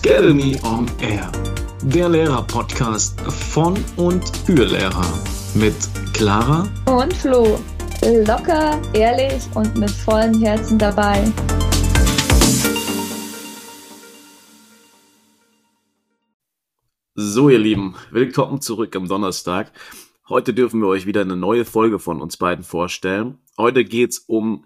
Academy on Air, der Lehrer-Podcast von und für Lehrer mit Clara und Flo. Locker, ehrlich und mit vollem Herzen dabei. So, ihr Lieben, willkommen zurück am Donnerstag. Heute dürfen wir euch wieder eine neue Folge von uns beiden vorstellen. Heute geht's um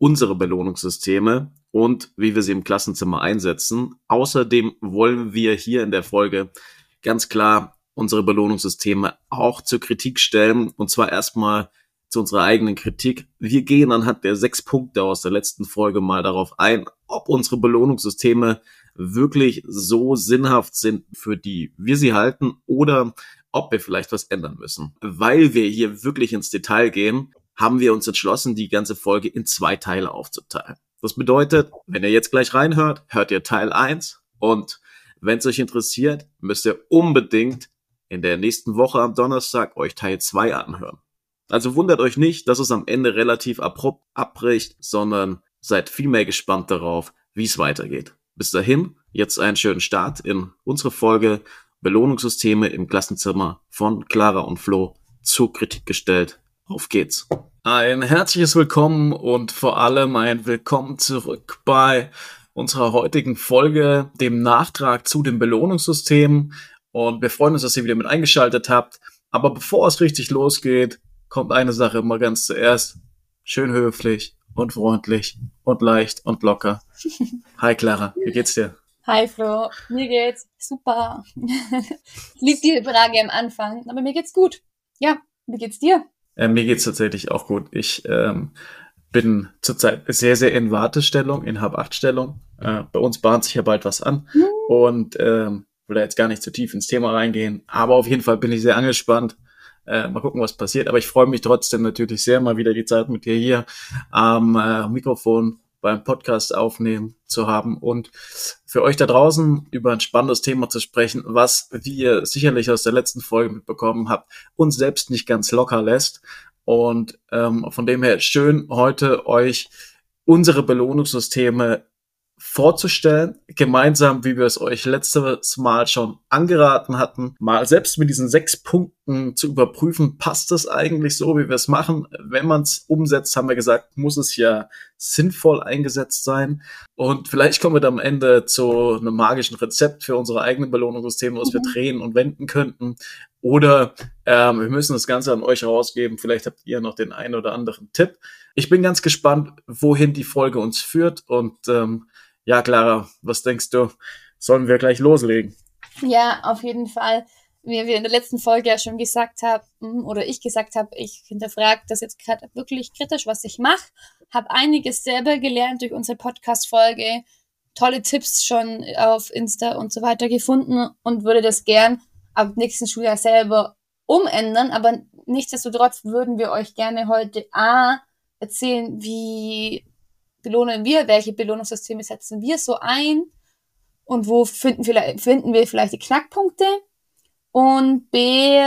unsere Belohnungssysteme und wie wir sie im Klassenzimmer einsetzen. Außerdem wollen wir hier in der Folge ganz klar unsere Belohnungssysteme auch zur Kritik stellen und zwar erstmal zu unserer eigenen Kritik. Wir gehen anhand der sechs Punkte aus der letzten Folge mal darauf ein, ob unsere Belohnungssysteme wirklich so sinnhaft sind, für die wir sie halten oder ob wir vielleicht was ändern müssen. Weil wir hier wirklich ins Detail gehen, haben wir uns entschlossen, die ganze Folge in zwei Teile aufzuteilen. Das bedeutet, wenn ihr jetzt gleich reinhört, hört ihr Teil 1 und wenn es euch interessiert, müsst ihr unbedingt in der nächsten Woche am Donnerstag euch Teil 2 anhören. Also wundert euch nicht, dass es am Ende relativ abrupt abbricht, sondern seid vielmehr gespannt darauf, wie es weitergeht. Bis dahin, jetzt einen schönen Start in unsere Folge Belohnungssysteme im Klassenzimmer von Clara und Flo zur Kritik gestellt. Auf geht's. Ein herzliches Willkommen und vor allem ein Willkommen zurück bei unserer heutigen Folge, dem Nachtrag zu dem Belohnungssystem. Und wir freuen uns, dass ihr wieder mit eingeschaltet habt. Aber bevor es richtig losgeht, kommt eine Sache immer ganz zuerst. Schön höflich und freundlich und leicht und locker. Hi Clara, wie geht's dir? Hi Flo, mir geht's super. Lieb die Frage am Anfang, aber mir geht's gut. Ja, wie geht's dir? Äh, mir geht's tatsächlich auch gut. Ich ähm, bin zurzeit sehr, sehr in Wartestellung, in Hab-8-Stellung. Äh, bei uns bahnt sich ja bald was an mhm. und ähm, will da jetzt gar nicht zu tief ins Thema reingehen. Aber auf jeden Fall bin ich sehr angespannt. Äh, mal gucken, was passiert. Aber ich freue mich trotzdem natürlich sehr, mal wieder die Zeit mit dir hier am äh, Mikrofon beim Podcast aufnehmen zu haben und für euch da draußen über ein spannendes Thema zu sprechen, was, wie ihr sicherlich aus der letzten Folge mitbekommen habt, uns selbst nicht ganz locker lässt. Und ähm, von dem her schön heute euch unsere Belohnungssysteme vorzustellen, gemeinsam, wie wir es euch letztes Mal schon angeraten hatten, mal selbst mit diesen sechs Punkten zu überprüfen, passt das eigentlich so, wie wir es machen? Wenn man es umsetzt, haben wir gesagt, muss es ja sinnvoll eingesetzt sein. Und vielleicht kommen wir dann am Ende zu einem magischen Rezept für unsere eigenen Belohnungssysteme, was wir mhm. drehen und wenden könnten. Oder ähm, wir müssen das Ganze an euch rausgeben. Vielleicht habt ihr noch den einen oder anderen Tipp. Ich bin ganz gespannt, wohin die Folge uns führt und ähm, ja, Clara, was denkst du? Sollen wir gleich loslegen? Ja, auf jeden Fall. Wie wir in der letzten Folge ja schon gesagt haben, oder ich gesagt habe, ich hinterfrage das jetzt gerade wirklich kritisch, was ich mache. Habe einiges selber gelernt durch unsere Podcast-Folge, tolle Tipps schon auf Insta und so weiter gefunden und würde das gern ab nächsten Schuljahr selber umändern. Aber nichtsdestotrotz würden wir euch gerne heute A erzählen, wie belohnen wir, welche Belohnungssysteme setzen wir so ein und wo finden, wir, finden wir vielleicht die Knackpunkte und B,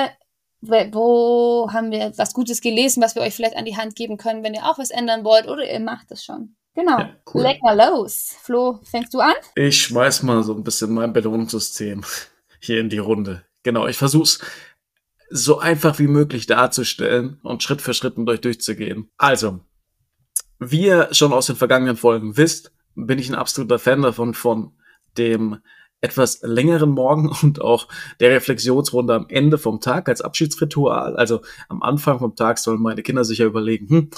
wo haben wir was Gutes gelesen, was wir euch vielleicht an die Hand geben können, wenn ihr auch was ändern wollt oder ihr macht es schon. Genau. Ja, cool. Leg mal los. Flo, fängst du an? Ich schmeiß mal so ein bisschen mein Belohnungssystem hier in die Runde. Genau, ich versuch's so einfach wie möglich darzustellen und Schritt für Schritt mit euch durchzugehen. Also, wie ihr schon aus den vergangenen Folgen wisst, bin ich ein absoluter Fan davon, von dem etwas längeren Morgen und auch der Reflexionsrunde am Ende vom Tag als Abschiedsritual. Also am Anfang vom Tag sollen meine Kinder sich ja überlegen, hm,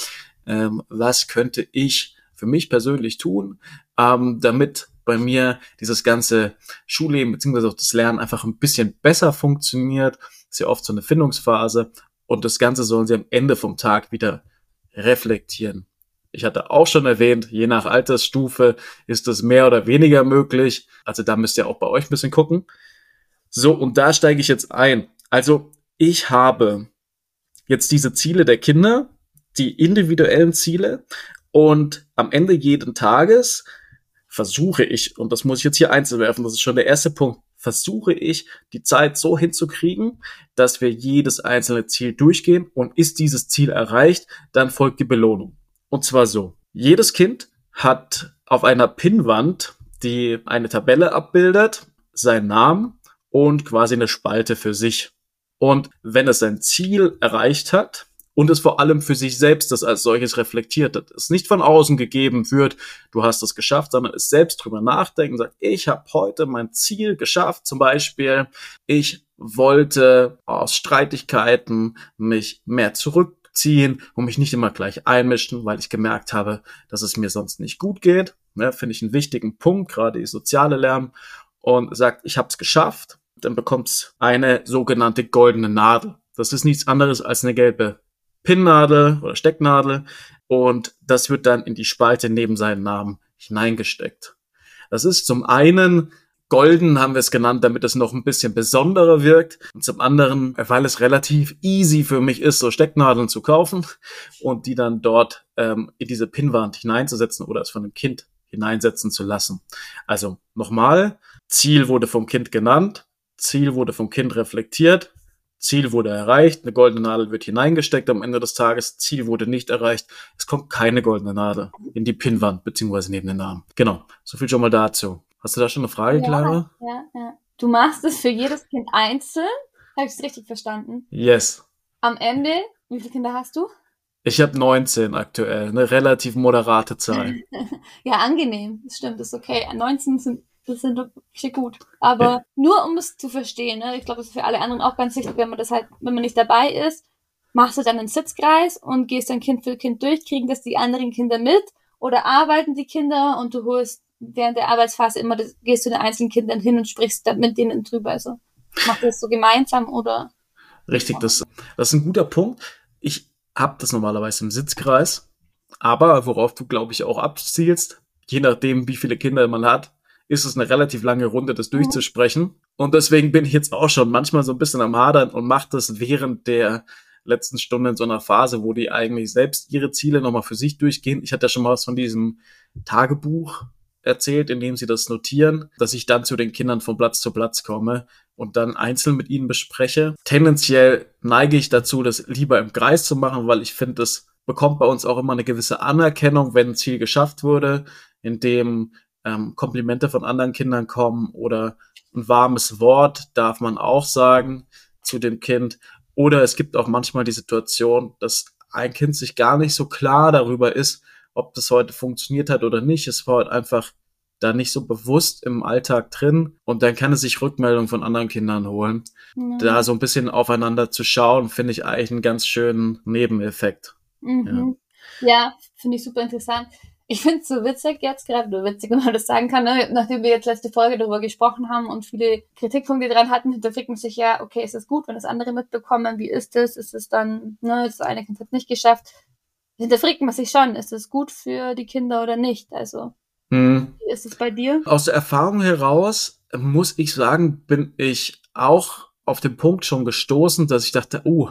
ähm, was könnte ich für mich persönlich tun, ähm, damit bei mir dieses ganze Schulleben beziehungsweise auch das Lernen einfach ein bisschen besser funktioniert. Das ist ja oft so eine Findungsphase und das Ganze sollen sie am Ende vom Tag wieder reflektieren. Ich hatte auch schon erwähnt, je nach Altersstufe ist es mehr oder weniger möglich. Also da müsst ihr auch bei euch ein bisschen gucken. So, und da steige ich jetzt ein. Also ich habe jetzt diese Ziele der Kinder, die individuellen Ziele und am Ende jeden Tages versuche ich, und das muss ich jetzt hier einzuwerfen, das ist schon der erste Punkt, versuche ich, die Zeit so hinzukriegen, dass wir jedes einzelne Ziel durchgehen und ist dieses Ziel erreicht, dann folgt die Belohnung. Und zwar so. Jedes Kind hat auf einer Pinnwand die eine Tabelle abbildet, seinen Namen und quasi eine Spalte für sich. Und wenn es sein Ziel erreicht hat, und es vor allem für sich selbst das als solches reflektiert hat. Es nicht von außen gegeben wird, du hast es geschafft, sondern es selbst drüber nachdenken, sagt, ich habe heute mein Ziel geschafft, zum Beispiel, ich wollte aus Streitigkeiten mich mehr zurückziehen und mich nicht immer gleich einmischen, weil ich gemerkt habe, dass es mir sonst nicht gut geht. Ja, Finde ich einen wichtigen Punkt, gerade die soziale Lärm. Und sagt, ich habe es geschafft, dann bekommt's eine sogenannte goldene Nadel. Das ist nichts anderes als eine gelbe Pinnnadel oder Stecknadel und das wird dann in die Spalte neben seinen Namen hineingesteckt. Das ist zum einen golden haben wir es genannt, damit es noch ein bisschen besonderer wirkt. Und zum anderen, weil es relativ easy für mich ist, so Stecknadeln zu kaufen und die dann dort ähm, in diese Pinnwand hineinzusetzen oder es von dem Kind hineinsetzen zu lassen. Also nochmal, Ziel wurde vom Kind genannt, Ziel wurde vom Kind reflektiert, Ziel wurde erreicht, eine goldene Nadel wird hineingesteckt am Ende des Tages, Ziel wurde nicht erreicht, es kommt keine goldene Nadel in die Pinnwand beziehungsweise neben den Namen. Genau, so viel schon mal dazu. Hast du da schon eine Frage, ja, Clara? Ja, ja. Du machst es für jedes Kind einzeln. Habe ich es richtig verstanden? Yes. Am Ende, wie viele Kinder hast du? Ich habe 19 aktuell, eine relativ moderate Zahl. ja, angenehm. Das stimmt, das ist okay. 19 sind das sind doch wirklich gut. Aber ja. nur um es zu verstehen, ne? ich glaube, das ist für alle anderen auch ganz wichtig, wenn man das halt, wenn man nicht dabei ist, machst du dann einen Sitzkreis und gehst dann Kind für Kind durch, kriegen das die anderen Kinder mit oder arbeiten die Kinder und du holst während der Arbeitsphase immer, das, gehst du den einzelnen Kindern hin und sprichst dann mit denen drüber. Also macht das so gemeinsam oder? Richtig, das, das ist ein guter Punkt. Ich habe das normalerweise im Sitzkreis, aber worauf du, glaube ich, auch abzielst, je nachdem, wie viele Kinder man hat, ist es eine relativ lange Runde, das mhm. durchzusprechen. Und deswegen bin ich jetzt auch schon manchmal so ein bisschen am Hadern und mache das während der letzten Stunde in so einer Phase, wo die eigentlich selbst ihre Ziele nochmal für sich durchgehen. Ich hatte ja schon mal was von diesem Tagebuch erzählt, in dem sie das notieren, dass ich dann zu den Kindern von Platz zu Platz komme und dann einzeln mit ihnen bespreche. Tendenziell neige ich dazu, das lieber im Kreis zu machen, weil ich finde, das bekommt bei uns auch immer eine gewisse Anerkennung, wenn ein Ziel geschafft wurde, indem ähm, Komplimente von anderen Kindern kommen oder ein warmes Wort darf man auch sagen zu dem Kind. Oder es gibt auch manchmal die Situation, dass ein Kind sich gar nicht so klar darüber ist, ob das heute funktioniert hat oder nicht. Es war halt einfach da nicht so bewusst im Alltag drin und dann kann es sich Rückmeldungen von anderen Kindern holen. Ja. Da so ein bisschen aufeinander zu schauen, finde ich eigentlich einen ganz schönen Nebeneffekt. Mhm. Ja, ja finde ich super interessant. Ich finde es so witzig jetzt gerade, oder witzig, wenn man das sagen kann, ne? nachdem wir jetzt letzte Folge darüber gesprochen haben und viele Kritikpunkte dran hatten, hinterfragt man sich ja, okay, ist es gut, wenn das andere mitbekommen, wie ist es, ist es dann, ne, das eine Kind hat nicht geschafft, hinterfragt man sich schon, ist es gut für die Kinder oder nicht, also, hm. wie ist es bei dir? Aus der Erfahrung heraus, muss ich sagen, bin ich auch auf den Punkt schon gestoßen, dass ich dachte, oh,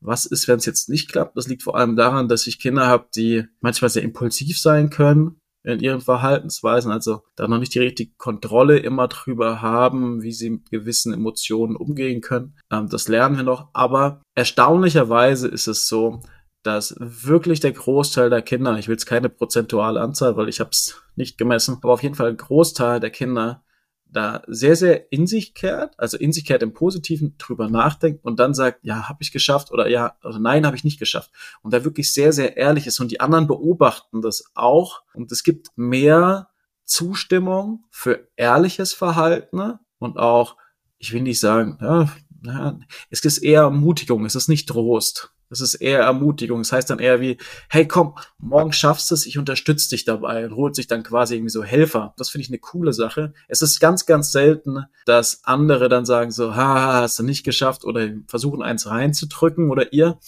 was ist, wenn es jetzt nicht klappt? Das liegt vor allem daran, dass ich Kinder habe, die manchmal sehr impulsiv sein können in ihren Verhaltensweisen, also da noch nicht die richtige Kontrolle immer drüber haben, wie sie mit gewissen Emotionen umgehen können. Ähm, das lernen wir noch. Aber erstaunlicherweise ist es so, dass wirklich der Großteil der Kinder, ich will jetzt keine prozentuale Anzahl, weil ich habe es nicht gemessen, aber auf jeden Fall ein Großteil der Kinder da sehr, sehr in sich kehrt, also in sich kehrt im Positiven drüber nachdenkt und dann sagt, ja, habe ich geschafft oder ja, oder nein, habe ich nicht geschafft. Und da wirklich sehr, sehr ehrlich ist und die anderen beobachten das auch und es gibt mehr Zustimmung für ehrliches Verhalten und auch, ich will nicht sagen, ja, es ist eher Ermutigung, es ist nicht Trost. Das ist eher Ermutigung. Das heißt dann eher wie, hey komm, morgen schaffst du es, ich unterstütze dich dabei und holt sich dann quasi irgendwie so Helfer. Das finde ich eine coole Sache. Es ist ganz, ganz selten, dass andere dann sagen so, ha, hast du nicht geschafft oder versuchen eins reinzudrücken oder ihr.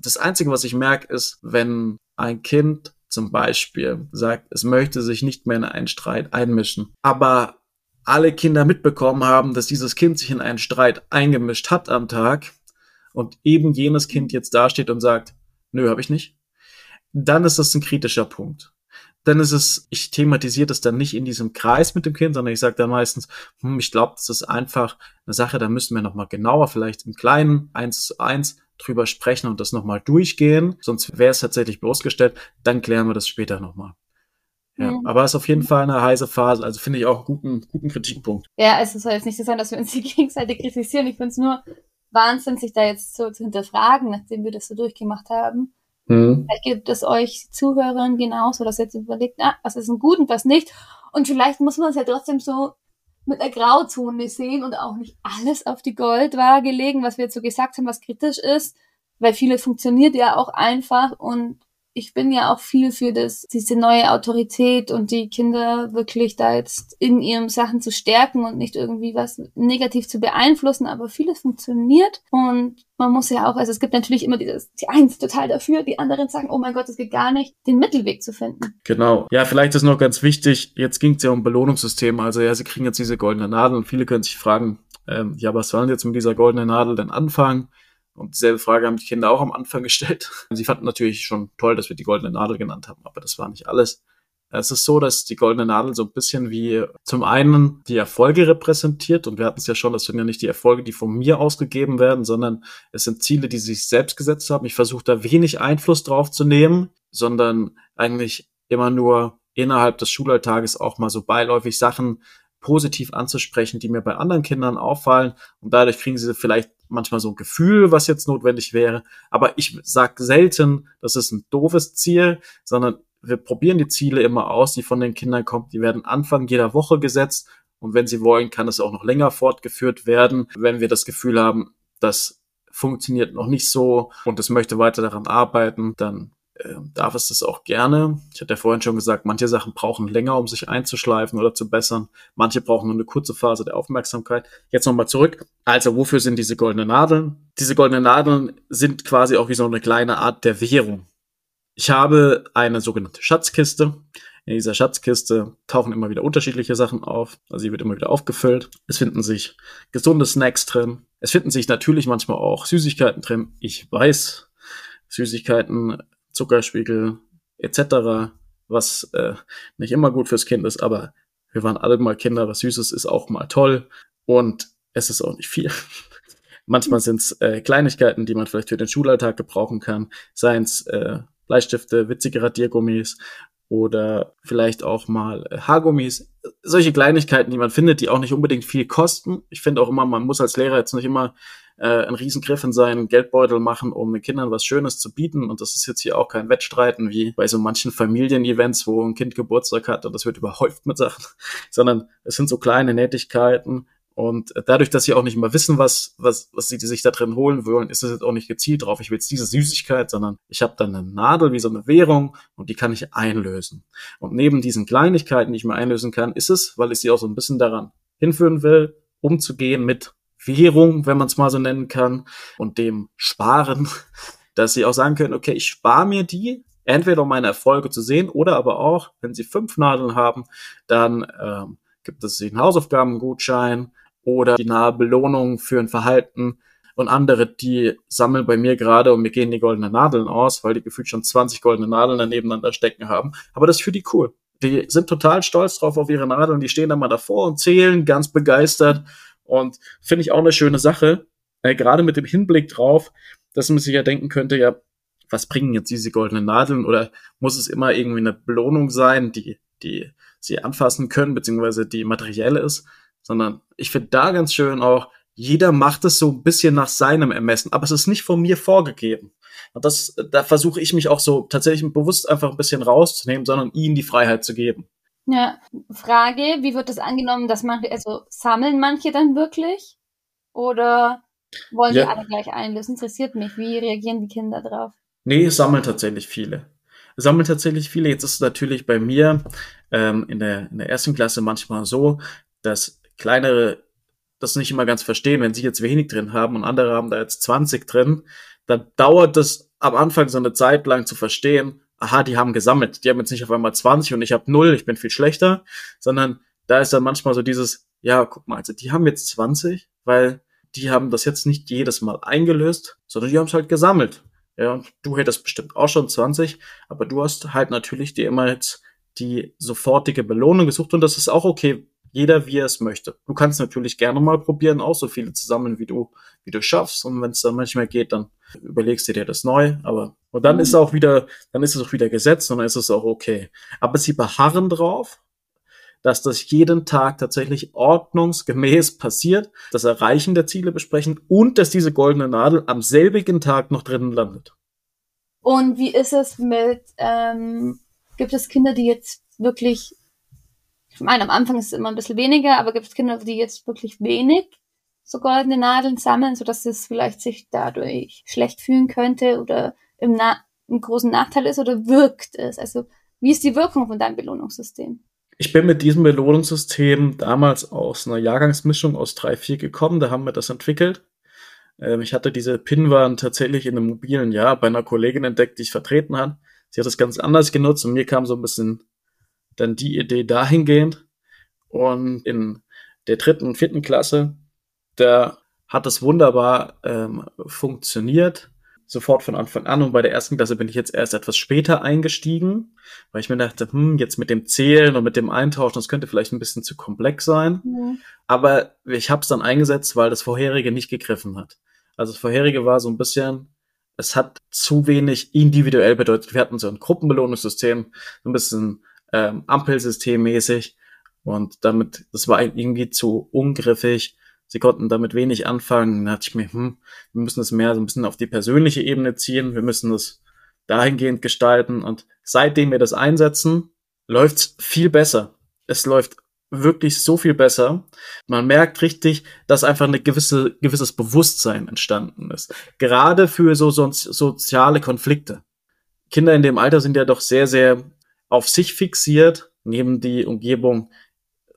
Das Einzige, was ich merke, ist, wenn ein Kind zum Beispiel sagt, es möchte sich nicht mehr in einen Streit einmischen, aber alle Kinder mitbekommen haben, dass dieses Kind sich in einen Streit eingemischt hat am Tag, und eben jenes Kind jetzt dasteht und sagt, nö, habe ich nicht, dann ist das ein kritischer Punkt. Dann ist es, ich thematisiere das dann nicht in diesem Kreis mit dem Kind, sondern ich sage dann meistens, hm, ich glaube, das ist einfach eine Sache, da müssen wir nochmal genauer, vielleicht im Kleinen, eins zu eins, drüber sprechen und das nochmal durchgehen. Sonst wäre es tatsächlich bloßgestellt, dann klären wir das später nochmal. Ja, aber ist auf jeden Fall eine heiße Phase. Also finde ich auch einen guten, guten Kritikpunkt. Ja, es soll jetzt nicht so sein, dass wir uns die Gegenseite kritisieren. Ich finde es nur Wahnsinn, sich da jetzt so zu hinterfragen, nachdem wir das so durchgemacht haben. Mhm. Vielleicht gibt es euch Zuhörern genauso, dass ihr jetzt überlegt, ah, was ist ein gut und was nicht. Und vielleicht muss man es ja trotzdem so mit einer Grauzone sehen und auch nicht alles auf die Goldwaage legen, was wir jetzt so gesagt haben, was kritisch ist, weil viele funktioniert ja auch einfach und ich bin ja auch viel für das, diese neue Autorität und die Kinder wirklich da jetzt in ihren Sachen zu stärken und nicht irgendwie was negativ zu beeinflussen, aber vieles funktioniert und man muss ja auch, also es gibt natürlich immer dieses, die sind total dafür, die anderen sagen, oh mein Gott, es geht gar nicht, den Mittelweg zu finden. Genau. Ja, vielleicht ist noch ganz wichtig, jetzt ging es ja um Belohnungssysteme, also ja, sie kriegen jetzt diese goldene Nadel und viele können sich fragen, ähm, ja, was sollen jetzt mit dieser goldenen Nadel denn anfangen? Und dieselbe Frage haben die Kinder auch am Anfang gestellt. Sie fanden natürlich schon toll, dass wir die goldene Nadel genannt haben, aber das war nicht alles. Es ist so, dass die goldene Nadel so ein bisschen wie zum einen die Erfolge repräsentiert und wir hatten es ja schon, das sind ja nicht die Erfolge, die von mir ausgegeben werden, sondern es sind Ziele, die sich selbst gesetzt haben. Ich versuche da wenig Einfluss drauf zu nehmen, sondern eigentlich immer nur innerhalb des Schulalltages auch mal so beiläufig Sachen positiv anzusprechen, die mir bei anderen Kindern auffallen und dadurch kriegen sie vielleicht manchmal so ein Gefühl, was jetzt notwendig wäre. Aber ich sage selten, das ist ein doofes Ziel, sondern wir probieren die Ziele immer aus, die von den Kindern kommen. Die werden Anfang jeder Woche gesetzt. Und wenn sie wollen, kann es auch noch länger fortgeführt werden. Wenn wir das Gefühl haben, das funktioniert noch nicht so und es möchte weiter daran arbeiten, dann äh, darf es das auch gerne. Ich hatte ja vorhin schon gesagt, manche Sachen brauchen länger, um sich einzuschleifen oder zu bessern. Manche brauchen nur eine kurze Phase der Aufmerksamkeit. Jetzt nochmal zurück. Also, wofür sind diese goldenen Nadeln? Diese goldenen Nadeln sind quasi auch wie so eine kleine Art der Währung. Ich habe eine sogenannte Schatzkiste. In dieser Schatzkiste tauchen immer wieder unterschiedliche Sachen auf. Also sie wird immer wieder aufgefüllt. Es finden sich gesunde Snacks drin. Es finden sich natürlich manchmal auch Süßigkeiten drin. Ich weiß, Süßigkeiten Zuckerspiegel etc., was äh, nicht immer gut fürs Kind ist, aber wir waren alle mal Kinder, was Süßes ist auch mal toll und es ist auch nicht viel. Manchmal sind es äh, Kleinigkeiten, die man vielleicht für den Schulalltag gebrauchen kann, seien es äh, Bleistifte, witzige Radiergummis oder vielleicht auch mal äh, Haargummis. Solche Kleinigkeiten, die man findet, die auch nicht unbedingt viel kosten. Ich finde auch immer, man muss als Lehrer jetzt nicht immer äh, einen Riesengriff in seinen Geldbeutel machen, um den Kindern was Schönes zu bieten. Und das ist jetzt hier auch kein Wettstreiten wie bei so manchen Familienevents, wo ein Kind Geburtstag hat und das wird überhäuft mit Sachen, sondern es sind so kleine Nettigkeiten, und dadurch, dass sie auch nicht immer wissen, was, was, was sie sich da drin holen wollen, ist es jetzt auch nicht gezielt drauf, ich will jetzt diese Süßigkeit, sondern ich habe dann eine Nadel wie so eine Währung und die kann ich einlösen. Und neben diesen Kleinigkeiten, die ich mir einlösen kann, ist es, weil ich sie auch so ein bisschen daran hinführen will, umzugehen mit Währung, wenn man es mal so nennen kann, und dem Sparen, dass sie auch sagen können, okay, ich spare mir die, entweder um meine Erfolge zu sehen oder aber auch, wenn sie fünf Nadeln haben, dann ähm, gibt es den Hausaufgabengutschein oder die nahe Belohnung für ein Verhalten und andere, die sammeln bei mir gerade und mir gehen die goldenen Nadeln aus, weil die gefühlt schon 20 goldene Nadeln nebeneinander stecken haben. Aber das ist für die cool. Die sind total stolz drauf auf ihre Nadeln, die stehen da mal davor und zählen, ganz begeistert und finde ich auch eine schöne Sache, äh, gerade mit dem Hinblick drauf, dass man sich ja denken könnte, ja, was bringen jetzt diese goldenen Nadeln oder muss es immer irgendwie eine Belohnung sein, die, die sie anfassen können, beziehungsweise die materielle ist, sondern ich finde da ganz schön auch, jeder macht es so ein bisschen nach seinem Ermessen, aber es ist nicht von mir vorgegeben. Und das, da versuche ich mich auch so tatsächlich bewusst einfach ein bisschen rauszunehmen, sondern ihnen die Freiheit zu geben. Ja, Frage, wie wird das angenommen, dass manche, also sammeln manche dann wirklich? Oder wollen ja. die alle gleich einlösen? Interessiert mich, wie reagieren die Kinder drauf? Nee, sammeln tatsächlich viele. Sammeln tatsächlich viele. Jetzt ist es natürlich bei mir ähm, in, der, in der ersten Klasse manchmal so, dass kleinere das nicht immer ganz verstehen, wenn sie jetzt wenig drin haben und andere haben da jetzt 20 drin, dann dauert das am Anfang so eine Zeit lang zu verstehen, aha, die haben gesammelt. Die haben jetzt nicht auf einmal 20 und ich habe null, ich bin viel schlechter, sondern da ist dann manchmal so dieses, ja, guck mal, also die haben jetzt 20, weil die haben das jetzt nicht jedes Mal eingelöst, sondern die haben es halt gesammelt. Ja, du hättest bestimmt auch schon 20, aber du hast halt natürlich dir immer jetzt die sofortige Belohnung gesucht und das ist auch okay. Jeder, wie er es möchte. Du kannst natürlich gerne mal probieren, auch so viele zusammen, wie du, wie du schaffst. Und wenn es dann manchmal geht, dann überlegst du dir das neu. Aber und dann mhm. ist auch wieder, dann ist es auch wieder gesetzt und dann ist es auch okay. Aber sie beharren drauf, dass das jeden Tag tatsächlich ordnungsgemäß passiert, das Erreichen der Ziele besprechen und dass diese goldene Nadel am selbigen Tag noch drinnen landet. Und wie ist es mit, ähm, gibt es Kinder, die jetzt wirklich, ich meine, am Anfang ist es immer ein bisschen weniger, aber gibt es Kinder, die jetzt wirklich wenig so goldene Nadeln sammeln, sodass es vielleicht sich dadurch schlecht fühlen könnte oder im, Na im großen Nachteil ist oder wirkt es? Also, wie ist die Wirkung von deinem Belohnungssystem? Ich bin mit diesem Belohnungssystem damals aus einer Jahrgangsmischung aus 3-4 gekommen, da haben wir das entwickelt. Ähm, ich hatte diese Pinwand tatsächlich in einem mobilen Jahr bei einer Kollegin entdeckt, die ich vertreten hat. Sie hat das ganz anders genutzt und mir kam so ein bisschen dann die Idee dahingehend. Und in der dritten und vierten Klasse, da hat es wunderbar ähm, funktioniert sofort von Anfang an und bei der ersten Klasse bin ich jetzt erst etwas später eingestiegen, weil ich mir dachte, hm, jetzt mit dem Zählen und mit dem Eintauschen, das könnte vielleicht ein bisschen zu komplex sein. Mhm. Aber ich habe es dann eingesetzt, weil das vorherige nicht gegriffen hat. Also das vorherige war so ein bisschen, es hat zu wenig individuell bedeutet. Wir hatten so ein Gruppenbelohnungssystem, so ein bisschen ähm, Ampelsystem mäßig und damit, das war irgendwie zu ungriffig sie konnten damit wenig anfangen. Da dachte ich mir, hm, wir müssen es mehr so ein bisschen auf die persönliche Ebene ziehen. Wir müssen es dahingehend gestalten. Und seitdem wir das einsetzen, läuft's viel besser. Es läuft wirklich so viel besser. Man merkt richtig, dass einfach eine gewisse, gewisses Bewusstsein entstanden ist. Gerade für so, so soziale Konflikte. Kinder in dem Alter sind ja doch sehr, sehr auf sich fixiert, neben die Umgebung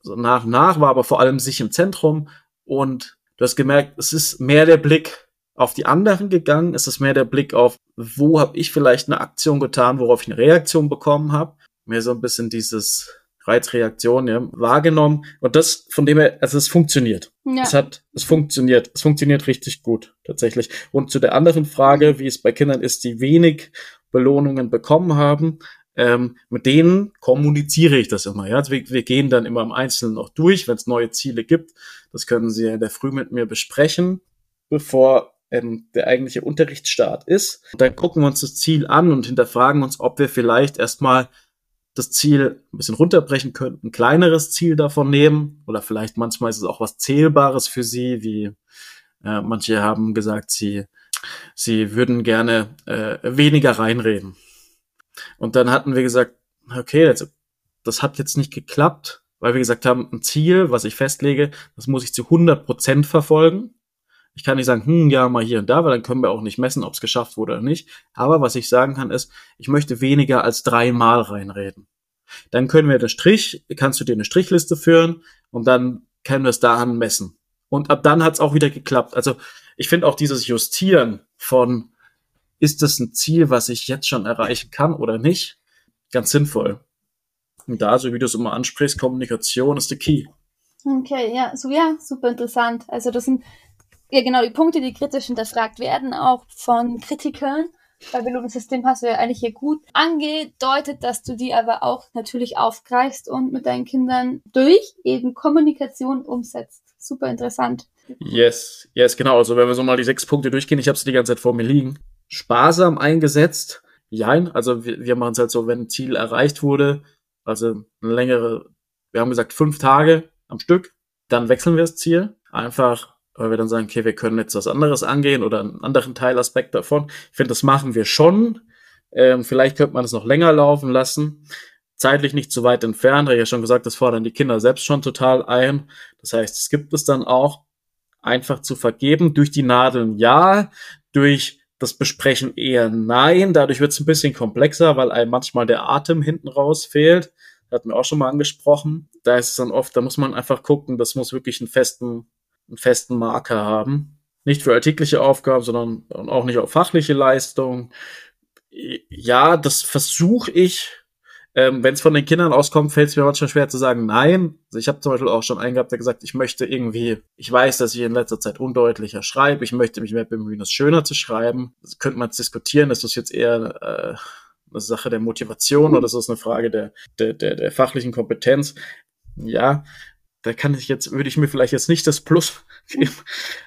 so nach und nach, war aber vor allem sich im Zentrum und du hast gemerkt, es ist mehr der Blick auf die anderen gegangen, es ist mehr der Blick auf, wo habe ich vielleicht eine Aktion getan, worauf ich eine Reaktion bekommen habe. Mehr so ein bisschen dieses Reizreaktion ja, wahrgenommen. Und das, von dem her, also es funktioniert. Ja. Es hat, es funktioniert. Es funktioniert richtig gut, tatsächlich. Und zu der anderen Frage, wie es bei Kindern ist, die wenig Belohnungen bekommen haben, ähm, mit denen kommuniziere ich das immer. Ja? Also wir, wir gehen dann immer im Einzelnen noch durch, wenn es neue Ziele gibt. Das können Sie in der Früh mit mir besprechen, bevor ähm, der eigentliche Unterrichtsstart ist. Und dann gucken wir uns das Ziel an und hinterfragen uns, ob wir vielleicht erstmal das Ziel ein bisschen runterbrechen könnten, ein kleineres Ziel davon nehmen oder vielleicht manchmal ist es auch was Zählbares für Sie, wie äh, manche haben gesagt, sie, sie würden gerne äh, weniger reinreden. Und dann hatten wir gesagt, okay, das, das hat jetzt nicht geklappt, weil wir gesagt haben, ein Ziel, was ich festlege, das muss ich zu 100 Prozent verfolgen. Ich kann nicht sagen, hm, ja, mal hier und da, weil dann können wir auch nicht messen, ob es geschafft wurde oder nicht. Aber was ich sagen kann, ist, ich möchte weniger als dreimal reinreden. Dann können wir den Strich, kannst du dir eine Strichliste führen und dann können wir es daran messen. Und ab dann hat es auch wieder geklappt. Also ich finde auch dieses Justieren von ist das ein Ziel, was ich jetzt schon erreichen kann oder nicht? Ganz sinnvoll. Und da, so wie du es immer ansprichst, Kommunikation ist der Key. Okay, ja, so ja, super interessant. Also das sind ja genau die Punkte, die kritisch hinterfragt werden, auch von Kritikern. Bei Belohnungssystem hast du ja eigentlich hier gut angedeutet, dass du die aber auch natürlich aufgreifst und mit deinen Kindern durch eben Kommunikation umsetzt. Super interessant. Yes, yes, genau. Also wenn wir so mal die sechs Punkte durchgehen, ich habe sie die ganze Zeit vor mir liegen sparsam eingesetzt. Jein, also wir, wir machen es halt so, wenn ein Ziel erreicht wurde, also eine längere, wir haben gesagt fünf Tage am Stück, dann wechseln wir das Ziel. Einfach, weil wir dann sagen, okay, wir können jetzt was anderes angehen oder einen anderen Teilaspekt davon. Ich finde, das machen wir schon. Ähm, vielleicht könnte man das noch länger laufen lassen. Zeitlich nicht zu weit entfernt, habe ich ja schon gesagt, das fordern die Kinder selbst schon total ein. Das heißt, es gibt es dann auch einfach zu vergeben durch die Nadeln, ja, durch das Besprechen eher nein. Dadurch wird es ein bisschen komplexer, weil einem manchmal der Atem hinten raus fehlt. Hatten wir auch schon mal angesprochen. Da ist es dann oft, da muss man einfach gucken, das muss wirklich einen festen, einen festen Marker haben. Nicht für alltägliche Aufgaben, sondern auch nicht auf fachliche Leistung. Ja, das versuche ich ähm, Wenn es von den Kindern auskommt, fällt es mir manchmal schwer zu sagen, nein. Also ich habe zum Beispiel auch schon einen gehabt, der gesagt, ich möchte irgendwie, ich weiß, dass ich in letzter Zeit undeutlicher schreibe, ich möchte mich mehr bemühen, es schöner zu schreiben. Das könnte man diskutieren, ist das jetzt eher äh, eine Sache der Motivation oder ist das eine Frage der, der, der, der fachlichen Kompetenz? Ja, da kann ich jetzt, würde ich mir vielleicht jetzt nicht das Plus geben.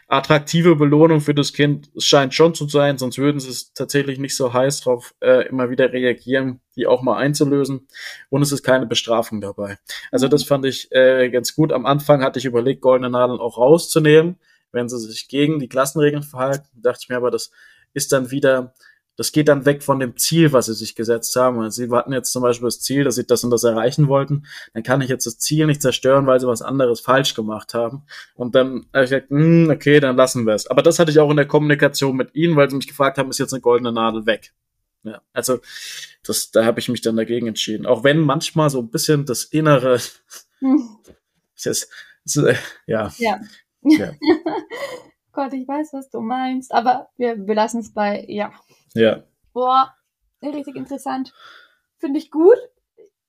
Attraktive Belohnung für das Kind. Es scheint schon zu sein, sonst würden sie es tatsächlich nicht so heiß drauf äh, immer wieder reagieren, die auch mal einzulösen. Und es ist keine Bestrafung dabei. Also das fand ich äh, ganz gut. Am Anfang hatte ich überlegt, goldene Nadeln auch rauszunehmen, wenn sie sich gegen die Klassenregeln verhalten. dachte ich mir aber, das ist dann wieder das geht dann weg von dem Ziel, was sie sich gesetzt haben. Und sie hatten jetzt zum Beispiel das Ziel, dass sie das und das erreichen wollten. Dann kann ich jetzt das Ziel nicht zerstören, weil sie was anderes falsch gemacht haben. Und dann habe ich gesagt, hm, okay, dann lassen wir es. Aber das hatte ich auch in der Kommunikation mit ihnen, weil sie mich gefragt haben, ist jetzt eine goldene Nadel weg? Ja, also das, da habe ich mich dann dagegen entschieden. Auch wenn manchmal so ein bisschen das Innere, hm. das, das, ja. ja. ja. Gott, ich weiß, was du meinst, aber wir, wir lassen es bei, ja. Ja. Boah, richtig interessant. Finde ich gut.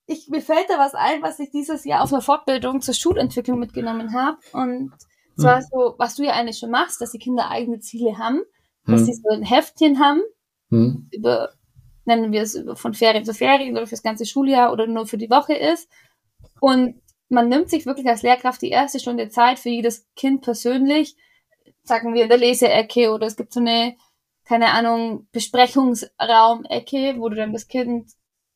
Ich, mir fällt da was ein, was ich dieses Jahr auf einer Fortbildung zur Schulentwicklung mitgenommen habe. Und zwar hm. so, was du ja eigentlich schon machst, dass die Kinder eigene Ziele haben, hm. dass sie so ein Heftchen haben, hm. über, nennen wir es über von Ferien zu Ferien oder fürs ganze Schuljahr oder nur für die Woche ist. Und man nimmt sich wirklich als Lehrkraft die erste Stunde Zeit für jedes Kind persönlich, sagen wir in der Leseecke oder es gibt so eine keine Ahnung, Besprechungsraum-Ecke, wo du dann das Kind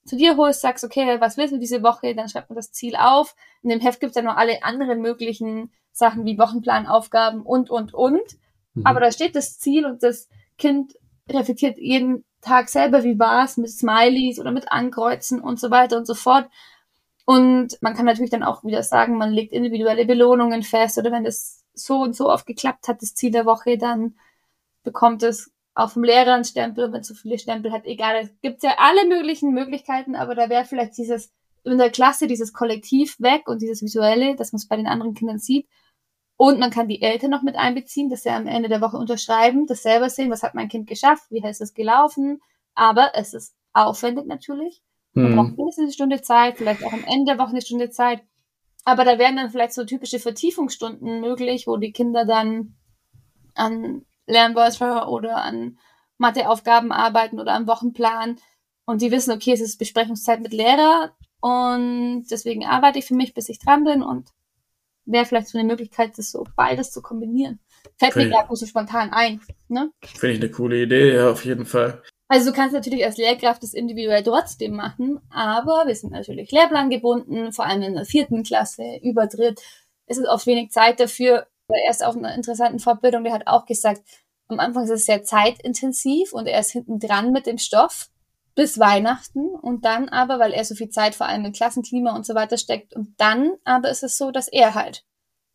zu dir holst, sagst, okay, was willst du diese Woche? Dann schreibt man das Ziel auf. In dem Heft gibt es ja noch alle anderen möglichen Sachen wie Wochenplanaufgaben und, und, und. Mhm. Aber da steht das Ziel und das Kind reflektiert jeden Tag selber, wie war es, mit Smileys oder mit Ankreuzen und so weiter und so fort. Und man kann natürlich dann auch wieder sagen, man legt individuelle Belohnungen fest oder wenn das so und so oft geklappt hat, das Ziel der Woche, dann bekommt es auf dem Lehrer einen Stempel, wenn zu viele Stempel hat, egal. Es gibt ja alle möglichen Möglichkeiten, aber da wäre vielleicht dieses in der Klasse dieses Kollektiv weg und dieses Visuelle, dass man es bei den anderen Kindern sieht. Und man kann die Eltern noch mit einbeziehen, dass sie am Ende der Woche unterschreiben, das selber sehen, was hat mein Kind geschafft, wie heißt es gelaufen. Aber es ist aufwendig natürlich. Man hm. braucht mindestens eine Stunde Zeit, vielleicht auch am Ende der Woche eine Stunde Zeit. Aber da wären dann vielleicht so typische Vertiefungsstunden möglich, wo die Kinder dann an Lernworte oder an Matheaufgaben arbeiten oder am Wochenplan und die wissen, okay, es ist Besprechungszeit mit Lehrer und deswegen arbeite ich für mich, bis ich dran bin und wäre vielleicht so eine Möglichkeit, das so beides zu kombinieren. Fällt mir gerade so spontan ein. Ne? Finde ich eine coole Idee, ja, auf jeden Fall. Also du kannst natürlich als Lehrkraft das individuell trotzdem machen, aber wir sind natürlich lehrplangebunden, vor allem in der vierten Klasse, Übertritt. Es ist oft wenig Zeit dafür er ist auf einer interessanten Fortbildung, der hat auch gesagt, am Anfang ist es sehr zeitintensiv und er ist hinten dran mit dem Stoff bis Weihnachten und dann aber, weil er so viel Zeit vor allem im Klassenklima und so weiter steckt und dann aber ist es so, dass er halt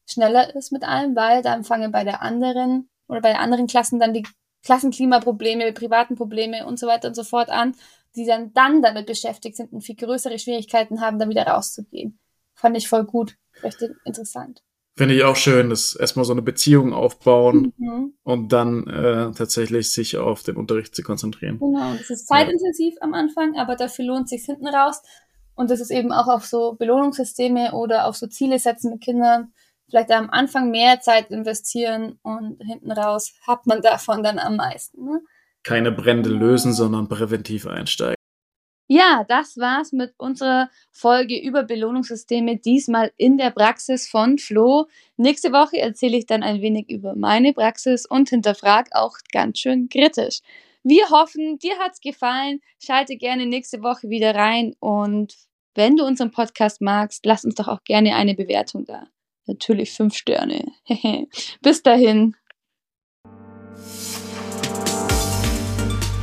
schneller ist mit allem, weil dann fangen bei der anderen oder bei anderen Klassen dann die Klassenklimaprobleme, privaten Probleme und so weiter und so fort an, die dann dann damit beschäftigt sind und viel größere Schwierigkeiten haben, dann wieder rauszugehen. Fand ich voll gut, recht interessant. Finde ich auch schön, dass erstmal so eine Beziehung aufbauen mhm. und dann äh, tatsächlich sich auf den Unterricht zu konzentrieren. Genau, das ist zeitintensiv ja. am Anfang, aber dafür lohnt sich hinten raus. Und das ist eben auch auf so Belohnungssysteme oder auf so Ziele setzen mit Kindern. Vielleicht am Anfang mehr Zeit investieren und hinten raus hat man davon dann am meisten. Ne? Keine Brände lösen, sondern präventiv einsteigen. Ja, das war's mit unserer Folge über Belohnungssysteme, diesmal in der Praxis von Flo. Nächste Woche erzähle ich dann ein wenig über meine Praxis und hinterfrage auch ganz schön kritisch. Wir hoffen, dir hat's gefallen. Schalte gerne nächste Woche wieder rein und wenn du unseren Podcast magst, lass uns doch auch gerne eine Bewertung da. Natürlich fünf Sterne. Bis dahin.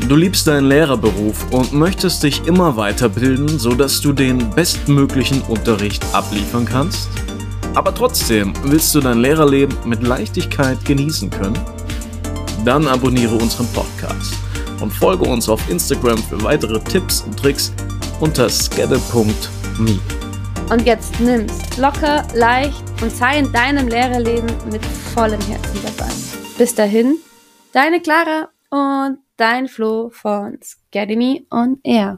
Du liebst deinen Lehrerberuf und möchtest dich immer weiterbilden, sodass du den bestmöglichen Unterricht abliefern kannst? Aber trotzdem willst du dein Lehrerleben mit Leichtigkeit genießen können? Dann abonniere unseren Podcast und folge uns auf Instagram für weitere Tipps und Tricks unter skedde.me. Und jetzt nimm's locker, leicht und sei in deinem Lehrerleben mit vollem Herzen dabei. Bis dahin, deine Clara und dein Flo von Scademy on Air.